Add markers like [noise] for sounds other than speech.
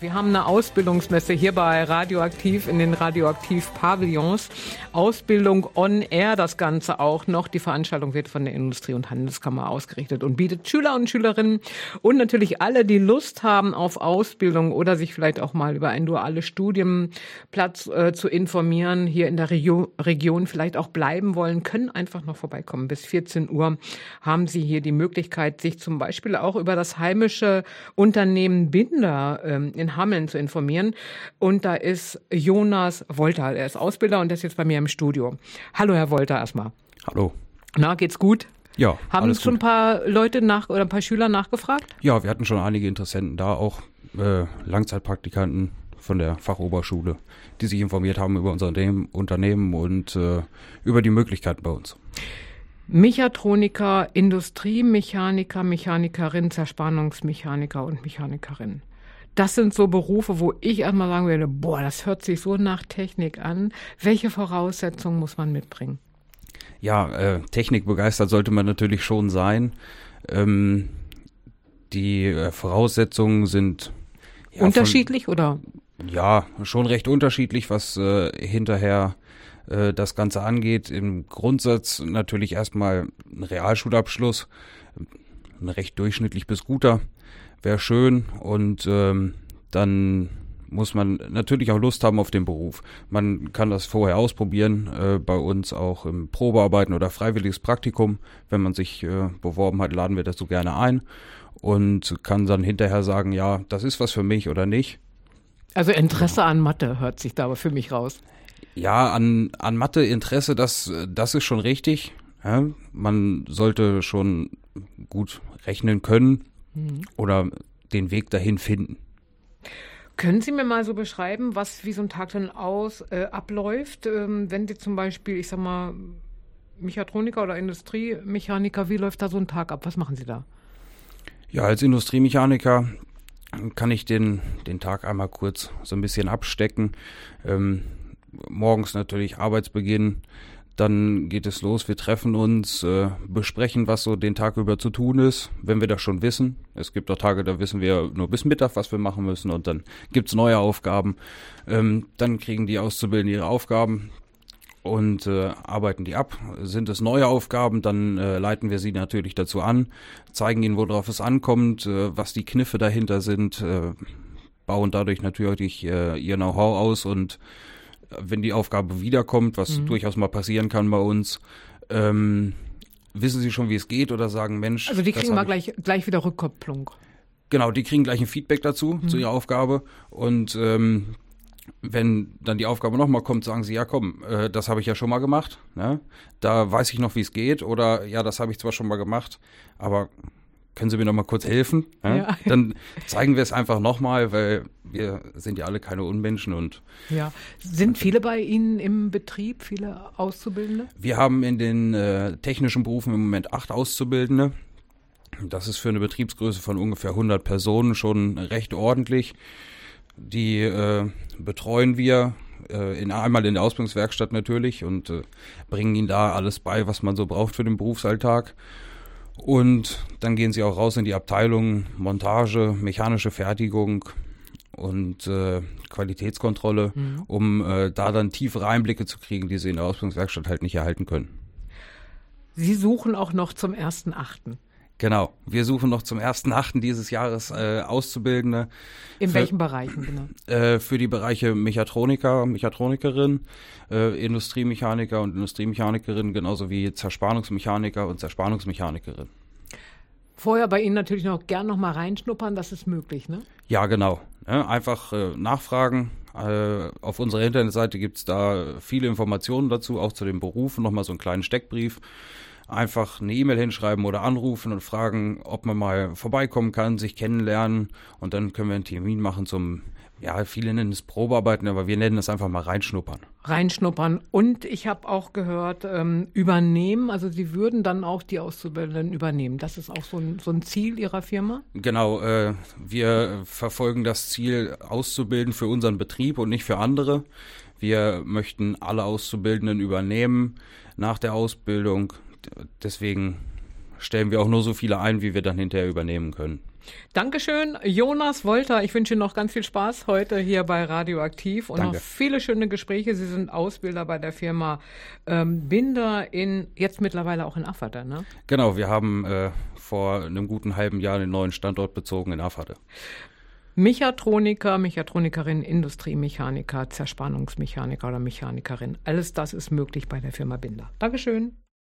Wir haben eine Ausbildungsmesse hier bei Radioaktiv in den Radioaktiv-Pavillons. Ausbildung on Air, das Ganze auch noch. Die Veranstaltung wird von der Industrie- und Handelskammer ausgerichtet und bietet Schüler und Schülerinnen und natürlich alle, die Lust haben auf Ausbildung oder sich vielleicht auch mal über einen duales Studienplatz äh, zu informieren, hier in der Regio Region vielleicht auch bleiben wollen, können einfach noch vorbeikommen. Bis 14 Uhr haben Sie hier die Möglichkeit, sich zum Beispiel auch über das heimische Unternehmen Binder ähm, in Hameln zu informieren. Und da ist Jonas Wolter, er ist Ausbilder und ist jetzt bei mir im Studio. Hallo, Herr Wolter, erstmal. Hallo. Na, geht's gut? Ja. Haben schon ein paar Leute nach oder ein paar Schüler nachgefragt? Ja, wir hatten schon einige Interessenten da, auch äh, Langzeitpraktikanten von der Fachoberschule, die sich informiert haben über unser Unternehmen und äh, über die Möglichkeiten bei uns. Mechatroniker, Industriemechaniker, Mechanikerin, Zerspannungsmechaniker und Mechanikerin. Das sind so Berufe, wo ich erstmal sagen würde, boah, das hört sich so nach Technik an. Welche Voraussetzungen muss man mitbringen? Ja, äh, technikbegeistert sollte man natürlich schon sein. Ähm, die äh, Voraussetzungen sind ja, unterschiedlich von, oder? Ja, schon recht unterschiedlich, was äh, hinterher äh, das Ganze angeht. Im Grundsatz natürlich erstmal ein Realschulabschluss, ein recht durchschnittlich bis guter wäre schön und ähm, dann muss man natürlich auch Lust haben auf den Beruf. Man kann das vorher ausprobieren, äh, bei uns auch im Probearbeiten oder freiwilliges Praktikum. Wenn man sich äh, beworben hat, laden wir dazu gerne ein und kann dann hinterher sagen, ja, das ist was für mich oder nicht. Also Interesse an Mathe hört sich da aber für mich raus. Ja, an, an Mathe Interesse, das, das ist schon richtig. Ja, man sollte schon gut rechnen können mhm. oder den Weg dahin finden. Können Sie mir mal so beschreiben, was wie so ein Tag dann aus äh, abläuft, ähm, wenn Sie zum Beispiel, ich sag mal, Mechatroniker oder Industriemechaniker, wie läuft da so ein Tag ab? Was machen Sie da? Ja, als Industriemechaniker kann ich den, den Tag einmal kurz so ein bisschen abstecken. Ähm, morgens natürlich Arbeitsbeginn, dann geht es los, wir treffen uns, äh, besprechen, was so den Tag über zu tun ist, wenn wir das schon wissen. Es gibt auch Tage, da wissen wir nur bis Mittag, was wir machen müssen und dann gibt's neue Aufgaben. Ähm, dann kriegen die Auszubildenden ihre Aufgaben und äh, arbeiten die ab. Sind es neue Aufgaben, dann äh, leiten wir sie natürlich dazu an, zeigen ihnen, worauf es ankommt, äh, was die Kniffe dahinter sind, äh, bauen dadurch natürlich äh, ihr Know-how aus und wenn die Aufgabe wiederkommt, was mhm. durchaus mal passieren kann bei uns, ähm, wissen Sie schon, wie es geht oder sagen, Mensch. Also die kriegen mal gleich, gleich wieder Rückkopplung. Genau, die kriegen gleich ein Feedback dazu, mhm. zu ihrer Aufgabe. Und ähm, wenn dann die Aufgabe nochmal kommt, sagen sie, ja komm, äh, das habe ich ja schon mal gemacht. Ne? Da weiß ich noch, wie es geht. Oder ja, das habe ich zwar schon mal gemacht, aber können Sie mir noch mal kurz helfen? Ja? Ja. [laughs] Dann zeigen wir es einfach nochmal, weil wir sind ja alle keine Unmenschen und. Ja. Sind viele bei Ihnen im Betrieb, viele Auszubildende? Wir haben in den äh, technischen Berufen im Moment acht Auszubildende. Das ist für eine Betriebsgröße von ungefähr 100 Personen schon recht ordentlich. Die äh, betreuen wir äh, in, einmal in der Ausbildungswerkstatt natürlich und äh, bringen ihnen da alles bei, was man so braucht für den Berufsalltag. Und dann gehen sie auch raus in die Abteilung Montage, mechanische Fertigung und äh, Qualitätskontrolle, mhm. um äh, da dann tiefere Einblicke zu kriegen, die sie in der Ausbildungswerkstatt halt nicht erhalten können. Sie suchen auch noch zum ersten Achten. Genau. Wir suchen noch zum ersten Achten dieses Jahres äh, Auszubildende. In für, welchen Bereichen genau? Äh, für die Bereiche Mechatroniker, Mechatronikerin, äh, Industriemechaniker und Industriemechanikerin, genauso wie Zerspannungsmechaniker und Zerspannungsmechanikerin. Vorher bei Ihnen natürlich noch gern noch mal reinschnuppern, das ist möglich, ne? Ja, genau. Ja, einfach äh, nachfragen. Äh, auf unserer Internetseite gibt's da viele Informationen dazu, auch zu den Berufen, nochmal so einen kleinen Steckbrief einfach eine E-Mail hinschreiben oder anrufen und fragen, ob man mal vorbeikommen kann, sich kennenlernen und dann können wir einen Termin machen zum ja, viele nennen es Probearbeiten, aber wir nennen es einfach mal reinschnuppern. Reinschnuppern. Und ich habe auch gehört, ähm, übernehmen, also Sie würden dann auch die Auszubildenden übernehmen. Das ist auch so ein, so ein Ziel Ihrer Firma? Genau, äh, wir verfolgen das Ziel, auszubilden für unseren Betrieb und nicht für andere. Wir möchten alle Auszubildenden übernehmen nach der Ausbildung deswegen stellen wir auch nur so viele ein, wie wir dann hinterher übernehmen können. Dankeschön, Jonas Wolter. Ich wünsche Ihnen noch ganz viel Spaß heute hier bei Radioaktiv und Danke. noch viele schöne Gespräche. Sie sind Ausbilder bei der Firma ähm, Binder in, jetzt mittlerweile auch in Afferde, ne? Genau, wir haben äh, vor einem guten halben Jahr einen neuen Standort bezogen in Afferde. Mechatroniker, Mechatronikerin, Industriemechaniker, Zerspannungsmechaniker oder Mechanikerin. Alles das ist möglich bei der Firma Binder. Dankeschön.